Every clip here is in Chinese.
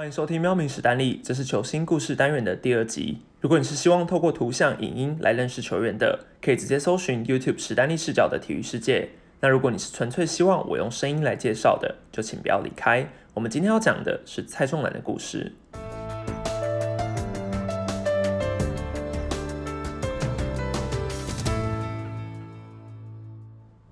欢迎收听喵明史丹利，这是球星故事单元的第二集。如果你是希望透过图像、影音来认识球员的，可以直接搜寻 YouTube 史丹利视角的体育世界。那如果你是纯粹希望我用声音来介绍的，就请不要离开。我们今天要讲的是蔡仲南的故事。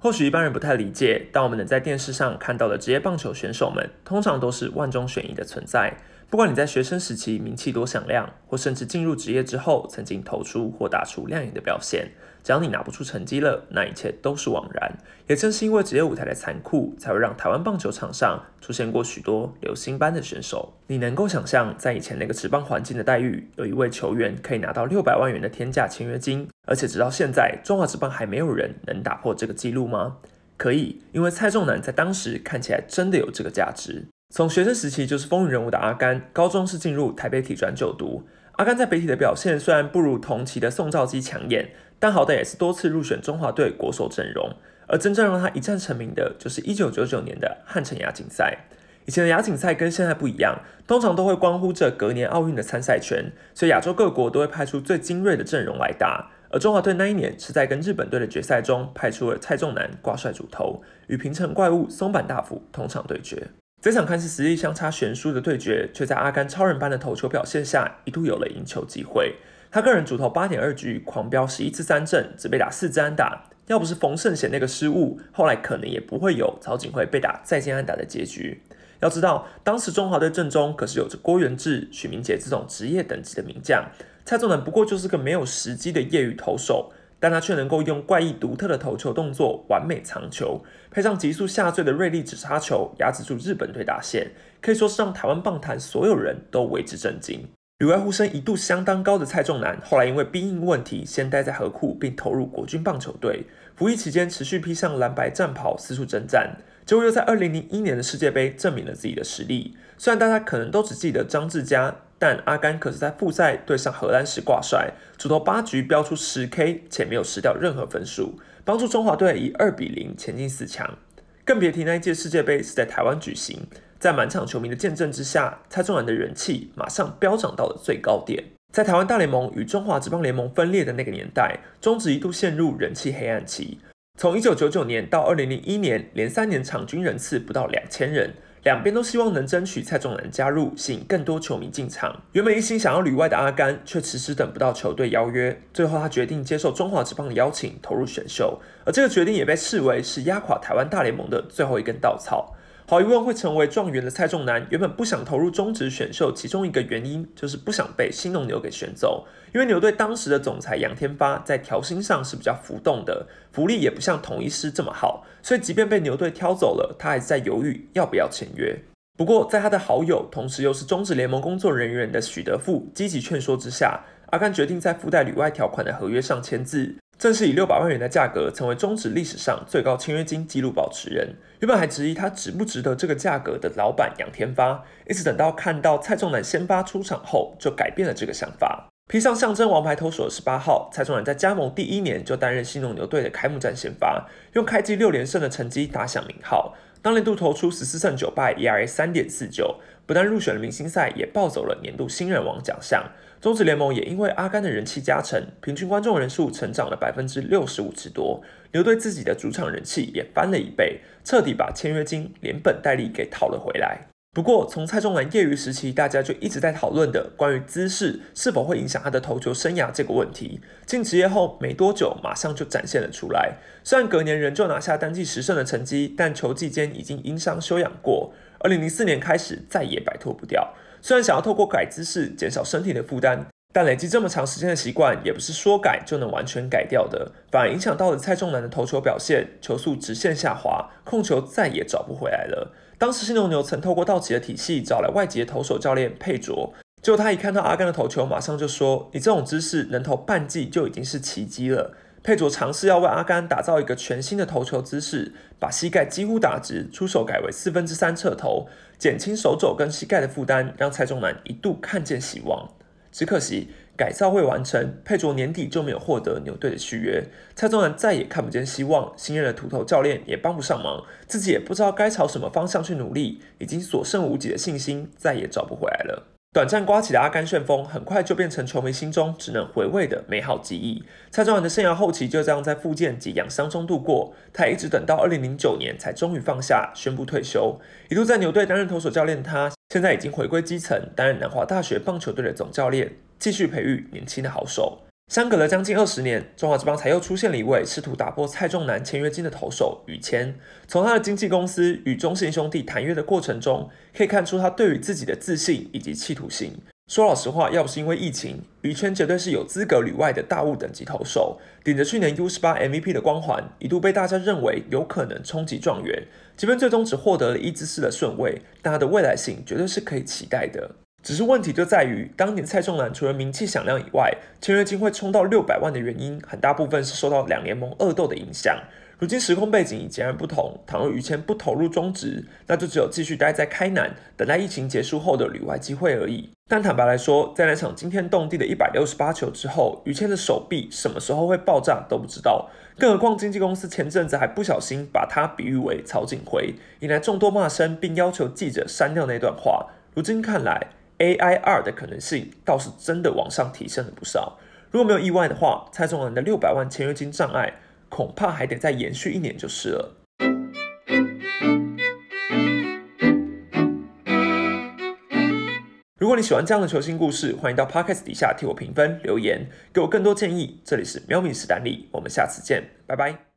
或许一般人不太理解，但我们能在电视上看到的职业棒球选手们，通常都是万中选一的存在。不管你在学生时期名气多响亮，或甚至进入职业之后曾经投出或打出亮眼的表现，只要你拿不出成绩了，那一切都是枉然。也正是因为职业舞台的残酷，才会让台湾棒球场上出现过许多流星般的选手。你能够想象，在以前那个职棒环境的待遇，有一位球员可以拿到六百万元的天价签约金，而且直到现在，中华职棒还没有人能打破这个记录吗？可以，因为蔡仲南在当时看起来真的有这个价值。从学生时期就是风云人物的阿甘，高中是进入台北体专就读。阿甘在北体的表现虽然不如同期的宋兆基抢眼，但好歹也是多次入选中华队国手阵容。而真正让他一战成名的，就是一九九九年的汉城亚锦赛。以前的亚锦赛跟现在不一样，通常都会关乎着隔年奥运的参赛权，所以亚洲各国都会派出最精锐的阵容来打。而中华队那一年是在跟日本队的决赛中派出了蔡仲南挂帅主投，与平成怪物松坂大辅同场对决。这场看似实力相差悬殊的对决，却在阿甘超人般的投球表现下，一度有了赢球机会。他个人主投八点二局，狂飙十一次三振，只被打四支安打。要不是冯胜贤那个失误，后来可能也不会有曹景惠被打再见安打的结局。要知道，当时中华队阵中可是有着郭元志、许明杰这种职业等级的名将，蔡仲南不过就是个没有时机的业余投手。但他却能够用怪异独特的投球动作完美藏球，配上急速下坠的锐利直插球，压制住日本队打线，可以说是让台湾棒坛所有人都为之震惊。旅外呼声一度相当高的蔡仲南，后来因为兵役问题，先待在河库，并投入国军棒球队。服役期间，持续披上蓝白战袍，四处征战。结果又在二零零一年的世界杯证明了自己的实力。虽然大家可能都只记得张志佳，但阿甘可是在复赛对上荷兰时挂帅，主投八局飙出十 K，且没有失掉任何分数，帮助中华队以二比零前进四强。更别提那一届世界杯是在台湾举行，在满场球迷的见证之下，蔡仲南的人气马上飙涨到了最高点。在台湾大联盟与中华职棒联盟分裂的那个年代，中职一度陷入人气黑暗期。从一九九九年到二零零一年，连三年场均人次不到两千人，两边都希望能争取蔡仲南加入，吸引更多球迷进场。原本一心想要旅外的阿甘，却迟迟等不到球队邀约，最后他决定接受中华职棒的邀请，投入选秀。而这个决定也被视为是压垮台湾大联盟的最后一根稻草。毫无疑问会成为状元的蔡仲南，原本不想投入中职选秀，其中一个原因就是不想被新农牛给选走。因为牛队当时的总裁杨天发在调薪上是比较浮动的，福利也不像统一师这么好，所以即便被牛队挑走了，他还是在犹豫要不要签约。不过在他的好友，同时又是中职联盟工作人员的许德富积极劝说之下，阿甘决定在附带旅外条款的合约上签字。正是以六百万元的价格，成为中职历史上最高签约金纪录保持人。原本还质疑他值不值得这个价格的老板杨天发，一直等到看到蔡仲南先发出场后，就改变了这个想法。披上象征王牌投手的十八号，蔡仲南在加盟第一年就担任新农牛队的开幕战先发，用开季六连胜的成绩打响名号。当年度投出十四胜九败，ERA 三点四九，不但入选了明星赛，也抱走了年度新人王奖项。中职联盟也因为阿甘的人气加成，平均观众人数成长了百分之六十五之多，牛队自己的主场人气也翻了一倍，彻底把签约金连本带利给讨了回来。不过，从蔡仲南业余时期，大家就一直在讨论的关于姿势是否会影响他的投球生涯这个问题，进职业后没多久，马上就展现了出来。虽然隔年仍旧拿下单季十胜的成绩，但球季间已经因伤休养过。二零零四年开始，再也摆脱不掉。虽然想要透过改姿势减少身体的负担，但累积这么长时间的习惯，也不是说改就能完全改掉的，反而影响到了蔡仲南的投球表现，球速直线下滑，控球再也找不回来了。当时新牛牛曾透过道奇的体系找来外籍投手教练佩卓，结果他一看到阿甘的投球，马上就说：“你这种姿势能投半季就已经是奇迹了。”佩卓尝试要为阿甘打造一个全新的投球姿势，把膝盖几乎打直，出手改为四分之三侧投，减轻手肘跟膝盖的负担，让蔡仲南一度看见希望。只可惜改造未完成，佩卓年底就没有获得牛队的续约。蔡宗南再也看不见希望，新任的秃头教练也帮不上忙，自己也不知道该朝什么方向去努力，已经所剩无几的信心再也找不回来了。短暂刮起的阿甘旋风，很快就变成球迷心中只能回味的美好记忆。蔡宗元的生涯后期就这样在复健及养伤中度过，他一直等到二零零九年才终于放下，宣布退休。一度在牛队担任投手教练，他现在已经回归基层，担任南华大学棒球队的总教练，继续培育年轻的好手。相隔了将近二十年，中华之邦才又出现了一位试图打破蔡仲南签约金的投手于谦。从他的经纪公司与中信兄弟谈约的过程中，可以看出他对于自己的自信以及企图心。说老实话，要不是因为疫情，于谦绝对是有资格旅外的大物等级投手，顶着去年 U 十八 MVP 的光环，一度被大家认为有可能冲击状元。即便最终只获得了一支四的顺位，但他的未来性绝对是可以期待的。只是问题就在于，当年蔡仲南除了名气响亮以外，签约金会冲到六百万的原因，很大部分是受到两联盟恶斗的影响。如今时空背景已截然不同，倘若于谦不投入中职，那就只有继续待在开南，等待疫情结束后的旅外机会而已。但坦白来说，在那场惊天动地的一百六十八球之后，于谦的手臂什么时候会爆炸都不知道。更何况经纪公司前阵子还不小心把他比喻为曹景辉，引来众多骂声，并要求记者删掉那段话。如今看来，A I R 的可能性倒是真的往上提升了不少。如果没有意外的话，蔡宗南的六百万签约金障碍恐怕还得再延续一年就是了。如果你喜欢这样的球星故事，欢迎到 Podcast 底下替我评分留言，给我更多建议。这里是喵咪史丹利，我们下次见，拜拜。